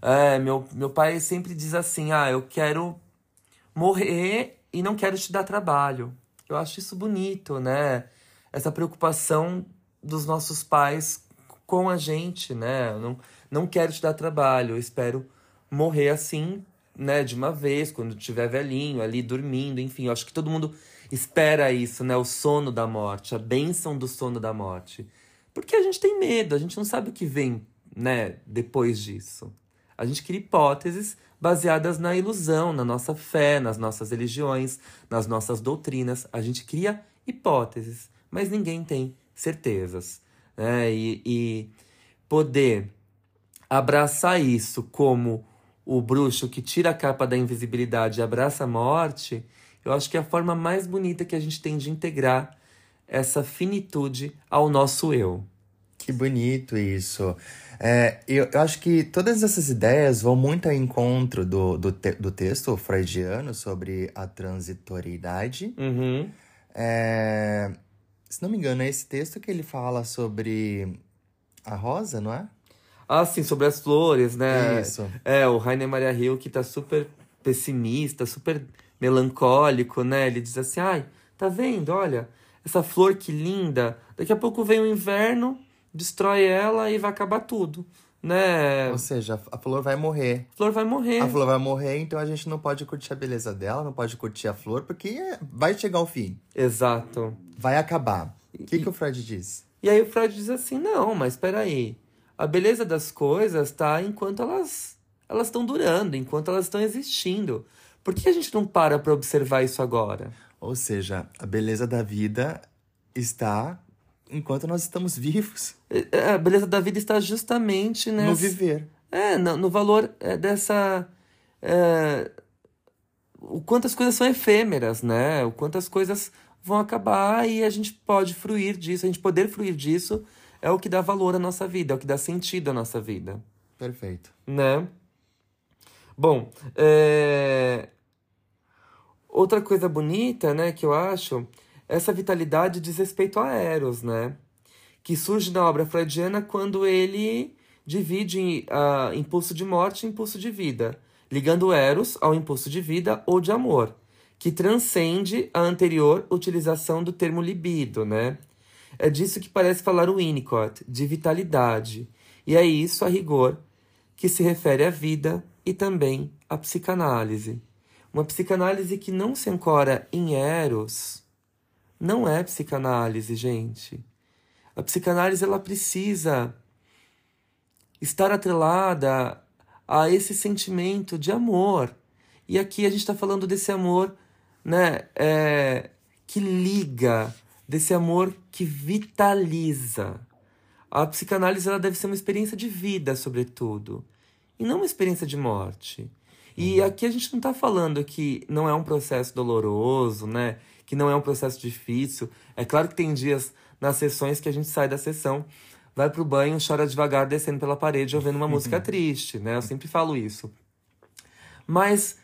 É, meu, meu pai sempre diz assim: ah, eu quero morrer e não quero te dar trabalho. Eu acho isso bonito, né? Essa preocupação dos nossos pais com a gente, né? Não, não quero te dar trabalho, eu espero morrer assim, né? De uma vez, quando tiver velhinho, ali dormindo, enfim. Eu acho que todo mundo espera isso, né? O sono da morte, a bênção do sono da morte. Porque a gente tem medo, a gente não sabe o que vem, né? Depois disso. A gente cria hipóteses baseadas na ilusão, na nossa fé, nas nossas religiões, nas nossas doutrinas. A gente cria hipóteses, mas ninguém tem certezas. Né? E, e poder abraçar isso como o bruxo que tira a capa da invisibilidade e abraça a morte, eu acho que é a forma mais bonita que a gente tem de integrar essa finitude ao nosso eu. Que bonito isso. É, eu, eu acho que todas essas ideias vão muito ao encontro do, do, te- do texto freudiano sobre a transitoriedade. Uhum. É, se não me engano, é esse texto que ele fala sobre a rosa, não é? Ah, sim, sobre as flores, né? Isso. É, o Rainer Maria Rio que tá super pessimista, super melancólico, né? Ele diz assim: ai, tá vendo? Olha, essa flor que linda. Daqui a pouco vem o inverno, destrói ela e vai acabar tudo, né? Ou seja, a flor vai morrer. A flor vai morrer. A flor vai morrer, então a gente não pode curtir a beleza dela, não pode curtir a flor, porque é- vai chegar ao fim. Exato. Vai acabar. O que, que o Freud diz? E aí o Freud diz assim: não, mas espera aí. A beleza das coisas tá enquanto elas elas estão durando, enquanto elas estão existindo. Por que a gente não para para observar isso agora? Ou seja, a beleza da vida está enquanto nós estamos vivos. É, é, a beleza da vida está justamente nessa... no viver. É, no, no valor é, dessa. É, o quanto as coisas são efêmeras, né? O quanto as coisas vão acabar e a gente pode fruir disso, a gente poder fruir disso é o que dá valor à nossa vida, é o que dá sentido à nossa vida. Perfeito. Né? Bom, é... outra coisa bonita, né, que eu acho, essa vitalidade diz respeito a Eros, né? Que surge na obra freudiana quando ele divide uh, impulso de morte e impulso de vida, ligando Eros ao impulso de vida ou de amor, que transcende a anterior utilização do termo libido, né? É disso que parece falar o Winnicott, de vitalidade. E é isso, a rigor, que se refere à vida e também à psicanálise. Uma psicanálise que não se ancora em Eros não é psicanálise, gente. A psicanálise ela precisa estar atrelada a esse sentimento de amor. E aqui a gente está falando desse amor né, é, que liga, desse amor que vitaliza. A psicanálise ela deve ser uma experiência de vida, sobretudo, e não uma experiência de morte. E uhum. aqui a gente não está falando que não é um processo doloroso, né? Que não é um processo difícil. É claro que tem dias nas sessões que a gente sai da sessão vai pro banho, chora devagar, descendo pela parede, ouvindo uma [LAUGHS] música triste, né? Eu sempre falo isso. Mas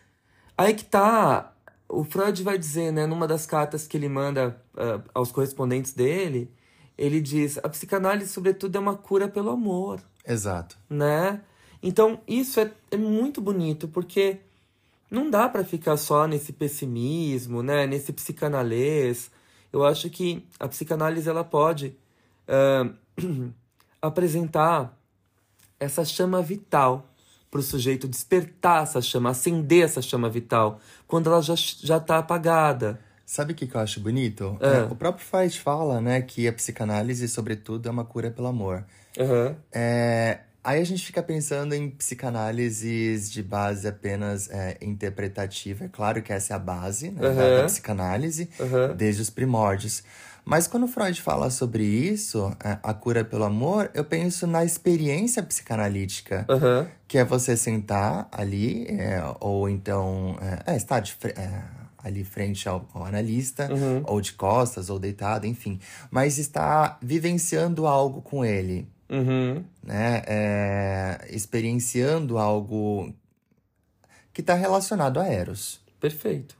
aí que tá. O Freud vai dizer, né, numa das cartas que ele manda uh, aos correspondentes dele, ele diz: a psicanálise, sobretudo, é uma cura pelo amor. Exato. Né? Então, isso é, é muito bonito, porque não dá para ficar só nesse pessimismo, né, nesse psicanalês. Eu acho que a psicanálise ela pode uh, [CLEARS THROAT] apresentar essa chama vital para o sujeito despertar essa chama, acender essa chama vital, quando ela já já está apagada. Sabe o que, que eu acho bonito? É. É, o próprio Freud fala, né, que a psicanálise, sobretudo, é uma cura pelo amor. Uhum. É, aí a gente fica pensando em psicanálises de base apenas é, interpretativa. É claro que essa é a base né, uhum. da, da, psicanálise, uhum. desde os primórdios. Mas quando Freud fala sobre isso, é, a cura pelo amor, eu penso na experiência psicanalítica, uhum. que é você sentar ali, é, ou então é, é estar de, é, ali frente ao, ao analista, uhum. ou de costas, ou deitado, enfim. Mas está vivenciando algo com ele, uhum. né? É, experienciando algo que está relacionado a Eros. Perfeito,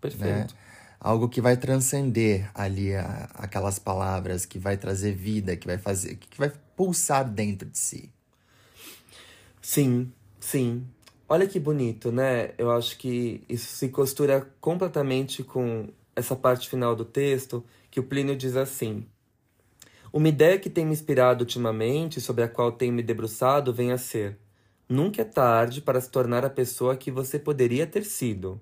perfeito. Né? Algo que vai transcender ali a, aquelas palavras, que vai trazer vida, que vai fazer, que vai pulsar dentro de si. Sim, sim. Olha que bonito, né? Eu acho que isso se costura completamente com essa parte final do texto, que o Plínio diz assim: Uma ideia que tem me inspirado ultimamente, sobre a qual tenho me debruçado, vem a ser: Nunca é tarde para se tornar a pessoa que você poderia ter sido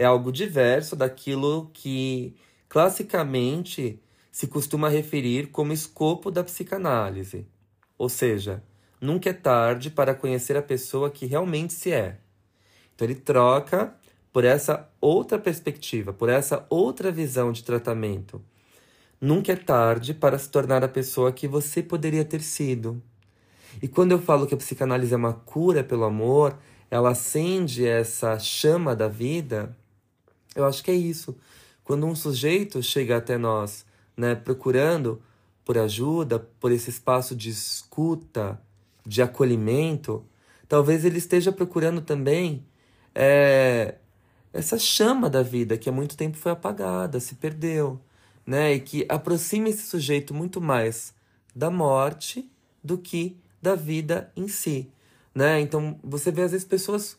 é algo diverso daquilo que classicamente se costuma referir como escopo da psicanálise. Ou seja, nunca é tarde para conhecer a pessoa que realmente se é. Então ele troca por essa outra perspectiva, por essa outra visão de tratamento. Nunca é tarde para se tornar a pessoa que você poderia ter sido. E quando eu falo que a psicanálise é uma cura pelo amor, ela acende essa chama da vida, eu acho que é isso. Quando um sujeito chega até nós, né, procurando por ajuda, por esse espaço de escuta, de acolhimento, talvez ele esteja procurando também é, essa chama da vida que há muito tempo foi apagada, se perdeu, né, e que aproxima esse sujeito muito mais da morte do que da vida em si, né? Então você vê às vezes pessoas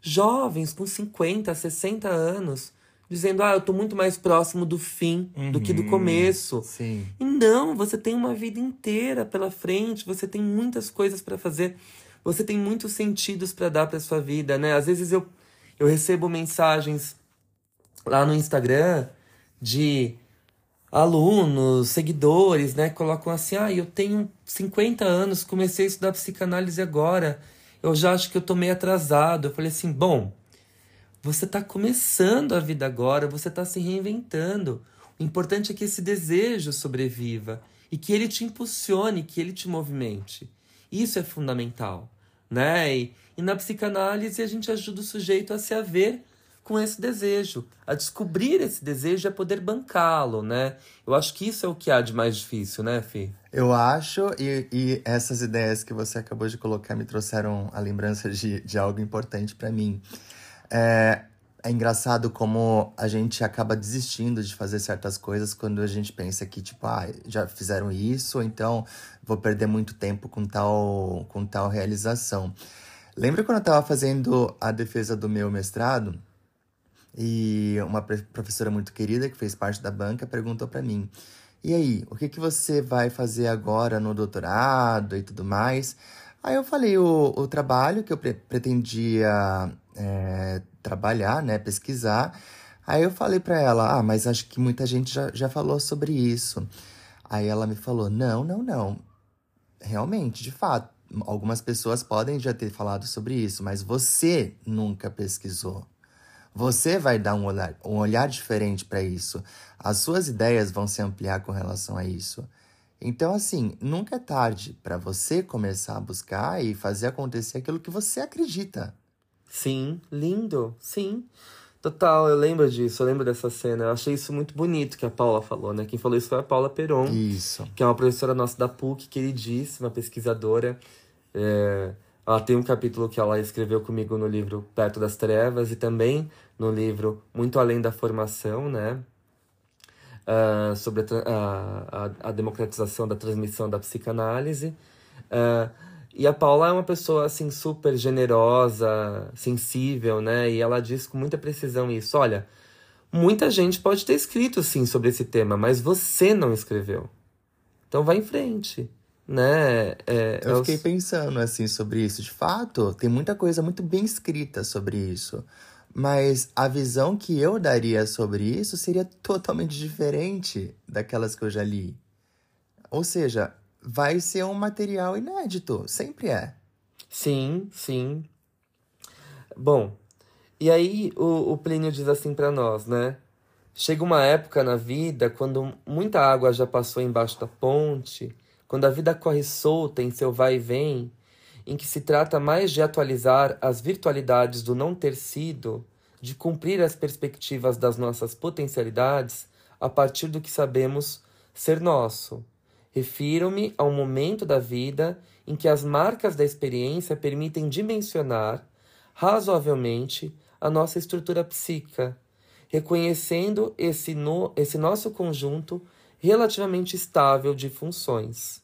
jovens, com 50, 60 anos, dizendo: Ah, eu tô muito mais próximo do fim uhum, do que do uhum. começo. Sim. E não, você tem uma vida inteira pela frente, você tem muitas coisas para fazer, você tem muitos sentidos para dar para sua vida, né? Às vezes eu, eu recebo mensagens lá no Instagram de alunos, seguidores, né, colocam assim: "Ah, eu tenho 50 anos, comecei a estudar psicanálise agora eu já acho que eu tô meio atrasado. Eu falei assim, bom, você está começando a vida agora, você está se reinventando. O importante é que esse desejo sobreviva e que ele te impulsione, que ele te movimente. Isso é fundamental, né? E, e na psicanálise a gente ajuda o sujeito a se haver com esse desejo, a descobrir esse desejo e a poder bancá-lo, né? Eu acho que isso é o que há de mais difícil, né, Fih? Eu acho, e, e essas ideias que você acabou de colocar me trouxeram a lembrança de, de algo importante para mim. É, é engraçado como a gente acaba desistindo de fazer certas coisas quando a gente pensa que, tipo, ah, já fizeram isso, então vou perder muito tempo com tal, com tal realização. Lembra quando eu estava fazendo a defesa do meu mestrado? E uma professora muito querida, que fez parte da banca, perguntou para mim: E aí, o que, que você vai fazer agora no doutorado e tudo mais? Aí eu falei o, o trabalho que eu pre pretendia é, trabalhar, né, pesquisar. Aí eu falei para ela, ah, mas acho que muita gente já, já falou sobre isso. Aí ela me falou, não, não, não. Realmente, de fato, algumas pessoas podem já ter falado sobre isso, mas você nunca pesquisou. Você vai dar um olhar, um olhar diferente para isso. As suas ideias vão se ampliar com relação a isso. Então, assim, nunca é tarde para você começar a buscar e fazer acontecer aquilo que você acredita. Sim, lindo, sim. Total, eu lembro disso, eu lembro dessa cena. Eu achei isso muito bonito que a Paula falou, né? Quem falou isso foi a Paula Peron. Isso. Que é uma professora nossa da PUC, queridíssima, pesquisadora. É, ela tem um capítulo que ela escreveu comigo no livro Perto das Trevas e também no livro Muito Além da Formação, né? Uh, sobre a, a, a, democratização da transmissão da psicanálise. Uh, e a Paula é uma pessoa assim super generosa, sensível, né? E ela diz com muita precisão isso. Olha, muita gente pode ter escrito sim sobre esse tema, mas você não escreveu. Então vai em frente, né? É, eu fiquei pensando assim sobre isso. De fato, tem muita coisa muito bem escrita sobre isso. Mas a visão que eu daria sobre isso seria totalmente diferente daquelas que eu já li. Ou seja, vai ser um material inédito, sempre é. Sim, sim. Bom, e aí o, o Plínio diz assim para nós, né? Chega uma época na vida quando muita água já passou embaixo da ponte, quando a vida corre solta em seu vai e vem, em que se trata mais de atualizar as virtualidades do não ter sido, de cumprir as perspectivas das nossas potencialidades a partir do que sabemos ser nosso, Refiro-me ao momento da vida em que as marcas da experiência permitem dimensionar razoavelmente a nossa estrutura psíquica, reconhecendo esse, no, esse nosso conjunto relativamente estável de funções.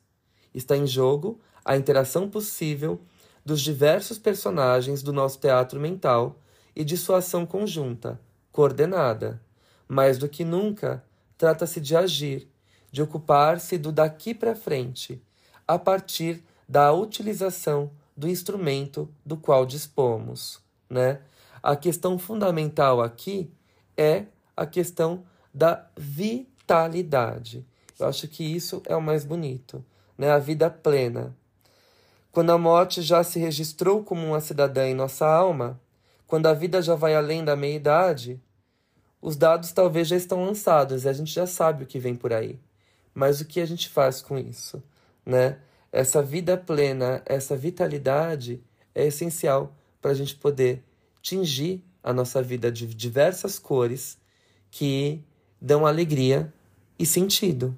Está em jogo a interação possível dos diversos personagens do nosso teatro mental e de sua ação conjunta, coordenada. Mais do que nunca, trata-se de agir de ocupar-se do daqui para frente, a partir da utilização do instrumento do qual dispomos, né? A questão fundamental aqui é a questão da vitalidade. Eu acho que isso é o mais bonito, né? A vida plena. Quando a morte já se registrou como uma cidadã em nossa alma, quando a vida já vai além da meia-idade, os dados talvez já estão lançados e a gente já sabe o que vem por aí. Mas o que a gente faz com isso, né? Essa vida plena, essa vitalidade é essencial para a gente poder tingir a nossa vida de diversas cores que dão alegria e sentido.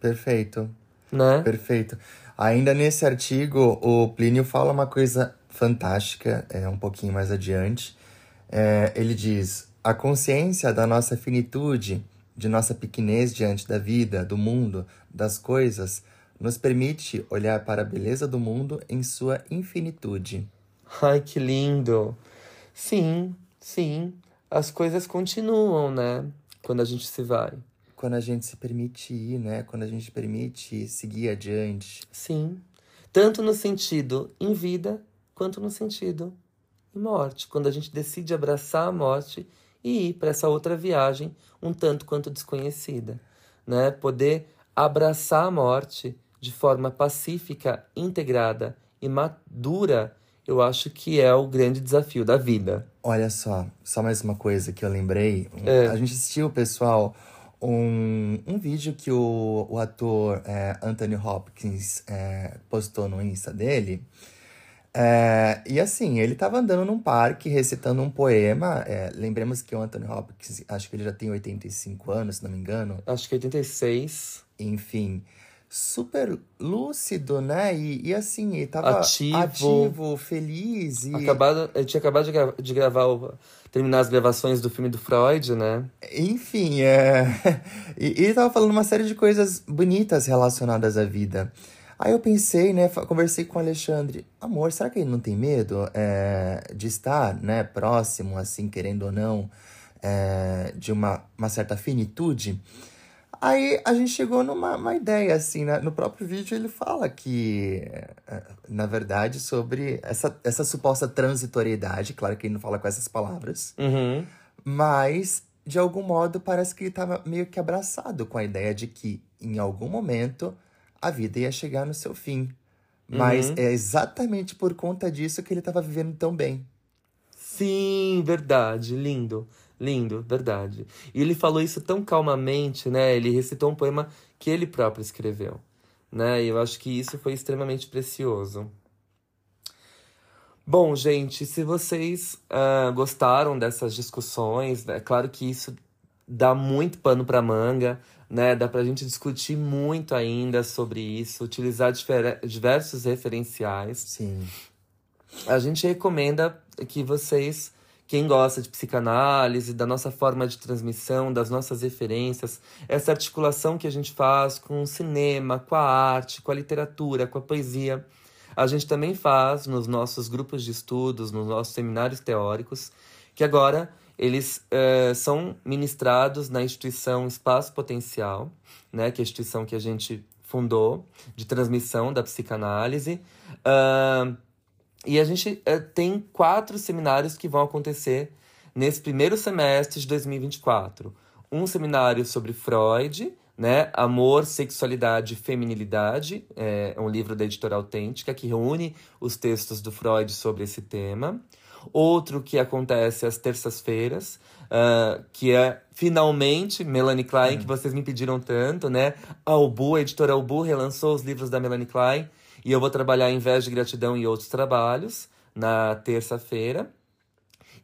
Perfeito. Né? Perfeito. Ainda nesse artigo, o Plínio fala uma coisa fantástica, é um pouquinho mais adiante. É, ele diz: a consciência da nossa finitude de nossa pequenez diante da vida, do mundo, das coisas, nos permite olhar para a beleza do mundo em sua infinitude. Ai, que lindo! Sim, sim, as coisas continuam, né? Quando a gente se vai. Quando a gente se permite ir, né? Quando a gente permite seguir adiante. Sim. Tanto no sentido em vida, quanto no sentido em morte. Quando a gente decide abraçar a morte e ir para essa outra viagem um tanto quanto desconhecida, né? Poder abraçar a morte de forma pacífica, integrada e madura, eu acho que é o grande desafio da vida. Olha só, só mais uma coisa que eu lembrei. É. A gente assistiu, pessoal, um, um vídeo que o, o ator é, Anthony Hopkins é, postou no Insta dele. É, e assim, ele tava andando num parque recitando um poema. É, lembremos que o Anthony Hopkins, acho que ele já tem 85 anos, se não me engano. Acho que 86. Enfim, super lúcido, né? E, e assim, ele tava Ativo. ativo feliz. E... Acabado, ele tinha acabado de, gra- de gravar, o- terminar as gravações do filme do Freud, né? Enfim, é... [LAUGHS] e ele tava falando uma série de coisas bonitas relacionadas à vida. Aí eu pensei, né, conversei com o Alexandre, amor, será que ele não tem medo é, de estar, né, próximo, assim, querendo ou não, é, de uma, uma certa finitude? Aí a gente chegou numa uma ideia, assim, né? no próprio vídeo ele fala que, é, na verdade, sobre essa, essa suposta transitoriedade, claro que ele não fala com essas palavras, Uhum. mas, de algum modo, parece que ele estava meio que abraçado com a ideia de que, em algum momento, a vida ia chegar no seu fim. Mas Uhum. é exatamente por conta disso que ele estava vivendo tão bem. Sim, verdade, lindo, lindo, verdade. E ele falou isso tão calmamente, né? Ele recitou um poema que ele próprio escreveu, né? E eu acho que isso foi extremamente precioso. Bom, gente, se vocês ah, gostaram dessas discussões, é claro que isso dá muito pano para manga, né? Dá pra gente discutir muito ainda sobre isso, utilizar diversos referenciais. Sim. A gente recomenda que vocês, quem gosta de psicanálise, da nossa forma de transmissão, das nossas referências, essa articulação que a gente faz com o cinema, com a arte, com a literatura, com a poesia, a gente também faz nos nossos grupos de estudos, nos nossos seminários teóricos, que agora eles eh, são ministrados na instituição Espaço Potencial, né, que é a instituição que a gente fundou de transmissão da psicanálise. Ahn, e a gente eh, tem quatro seminários que vão acontecer nesse primeiro semestre de 2024. Um seminário sobre Freud, né? Amor, Sexualidade e Feminilidade. É um livro da editora Autêntica que reúne os textos do Freud sobre esse tema. Outro que acontece às terças-feiras, ah, que é finalmente Melanie Klein, que vocês me pediram tanto, né? A Albu, a editora Albu relançou os livros da Melanie Klein. E eu vou trabalhar Inveja de Gratidão e outros trabalhos na terça-feira.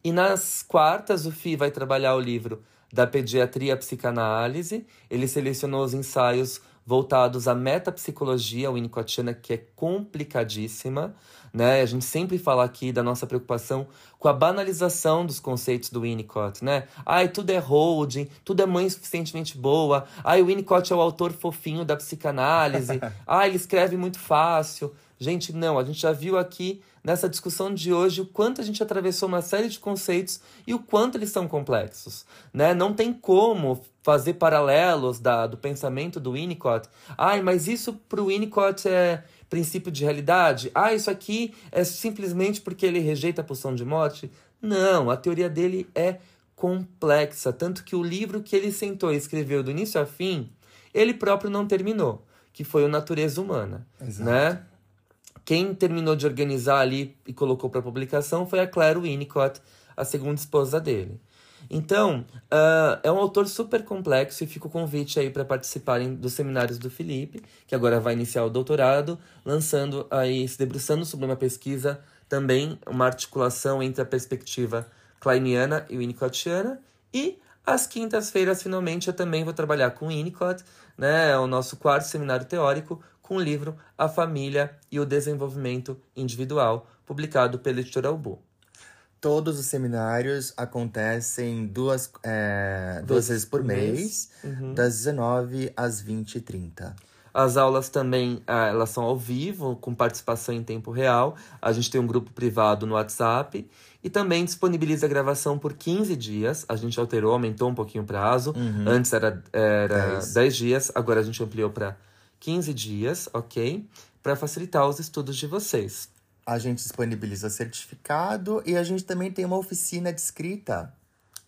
E nas quartas, o FI vai trabalhar o livro da Pediatria Psicanálise. Ele selecionou os ensaios voltados à metapsicologia winnicottiana, que é complicadíssima. Né? A gente sempre fala aqui da nossa preocupação com a banalização dos conceitos do Winnicott, né? Ai, tudo é holding, tudo é mãe suficientemente boa. Ai, o Winnicott é o autor fofinho da psicanálise. [LAUGHS] Ai, ele escreve muito fácil. Gente, não, a gente já viu aqui nessa discussão de hoje o quanto a gente atravessou uma série de conceitos e o quanto eles são complexos, né? Não tem como fazer paralelos da, do pensamento do Winnicott. Ai, mas isso para o Winnicott é princípio de realidade? Ah, isso aqui é simplesmente porque ele rejeita a pulsão de morte? Não, a teoria dele é complexa, tanto que o livro que ele sentou e escreveu do início ao fim, ele próprio não terminou, que foi o Natureza Humana, Exato. né? Quem terminou de organizar ali e colocou para publicação foi a Claire Winnicott, a segunda esposa dele. Então, ah, é um autor super complexo e fica o convite aí para participarem dos seminários do Felipe, que agora vai iniciar o doutorado, lançando aí, se debruçando sobre uma pesquisa, também uma articulação entre a perspectiva kleiniana e winnicottiana. E às quintas-feiras, finalmente, eu também vou trabalhar com Winnicott, né, é o nosso quarto seminário teórico, com o livro A Família e o Desenvolvimento Individual, publicado pela editora Albu. Todos os seminários acontecem duas, é, duas Vezes por por mês, Uhum. das 19 às 20 e 30. As aulas também, ah, elas são ao vivo, com participação em tempo real. A gente tem um grupo privado no WhatsApp e também disponibiliza a gravação por 15 dias. A gente alterou, aumentou um pouquinho o prazo. Antes era, era Dez. 10 dias, agora a gente ampliou para 15 dias, ok? Para facilitar os estudos de vocês. A gente disponibiliza certificado e a gente também tem uma oficina de escrita.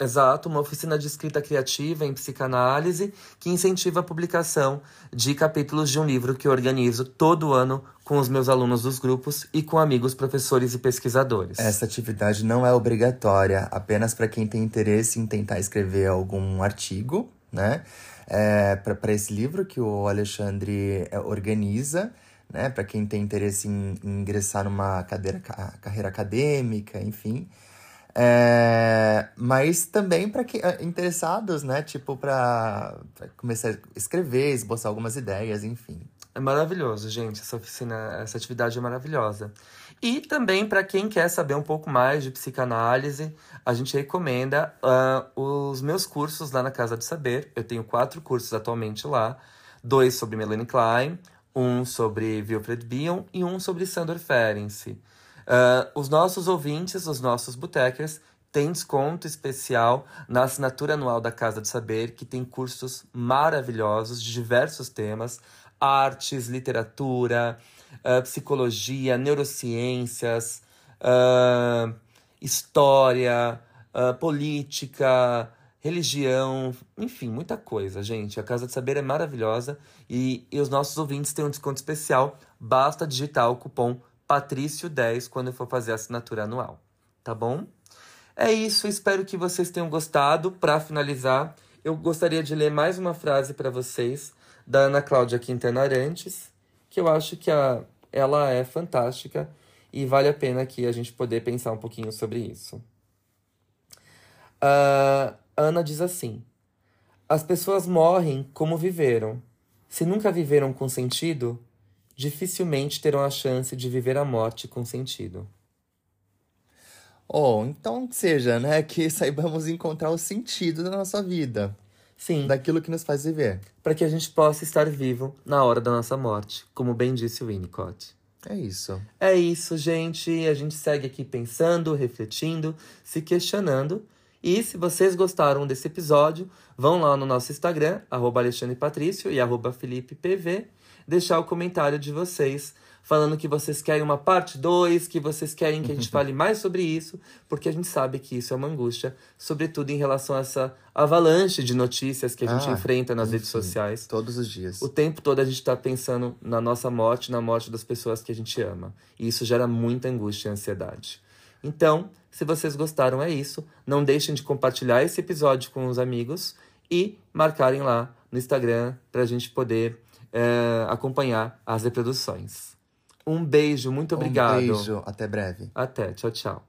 Exato, uma oficina de escrita criativa em psicanálise que incentiva a publicação de capítulos de um livro que eu organizo todo ano com os meus alunos dos grupos e com amigos professores e pesquisadores. Essa atividade não é obrigatória, apenas para quem tem interesse em tentar escrever algum artigo, né? É, para esse livro que o Alexandre é, organiza, né? Para quem tem interesse em, em ingressar numa cadeira, carreira acadêmica, enfim. É, mas também para é, interessados, né? Tipo, para começar a escrever, esboçar algumas ideias, enfim. É maravilhoso, gente. Essa oficina, essa atividade é maravilhosa. E também para quem quer saber um pouco mais de psicanálise, a gente recomenda uh, os meus cursos lá na Casa do Saber. Eu tenho quatro cursos atualmente lá: dois sobre Melanie Klein, um sobre Wilfred Bion e um sobre Sandor Ferenczi. Uh, os nossos ouvintes, os nossos botecers, têm desconto especial na assinatura anual da Casa do Saber, que tem cursos maravilhosos de diversos temas: artes, literatura, uh, psicologia, neurociências, uh, história, política, religião, enfim, muita coisa, gente. A Casa do Saber é maravilhosa e, e os nossos ouvintes têm um desconto especial. Basta digitar o cupom Patrício10 quando for fazer a assinatura anual, tá bom? É isso, espero que vocês tenham gostado. Para finalizar, eu gostaria de ler mais uma frase para vocês da Ana Cláudia Quintana Arantes, que eu acho que a, ela é fantástica e vale a pena aqui a gente poder pensar um pouquinho sobre isso. Uh, Ana diz assim: As pessoas morrem como viveram. Se nunca viveram com sentido, dificilmente terão a chance de viver a morte com sentido. Oh, então seja, né, que [LAUGHS] saibamos encontrar o sentido da nossa vida. Sim. Daquilo que nos faz viver. Para que a gente possa estar vivo na hora da nossa morte, como bem disse o Winnicott. É isso. É isso, gente. A gente segue aqui pensando, refletindo, se questionando. E se vocês gostaram desse episódio, vão lá no nosso Instagram, arroba Alexandre Patrício e arroba Felipe PV, deixar o comentário de vocês falando que vocês querem uma parte 2, que vocês querem que a gente [LAUGHS] fale mais sobre isso, porque a gente sabe que isso é uma angústia, sobretudo em relação a essa avalanche de notícias que a gente ah, enfrenta nas enfim, redes sociais. Todos os dias. O tempo todo a gente está pensando na nossa morte, na morte das pessoas que a gente ama. E isso gera muita angústia e ansiedade. Então, se vocês gostaram, é isso. Não deixem de compartilhar esse episódio com os amigos e marcarem lá no Instagram para a gente poder é, acompanhar as reproduções. Um beijo, muito obrigado. Um beijo, até breve. Até, tchau, tchau.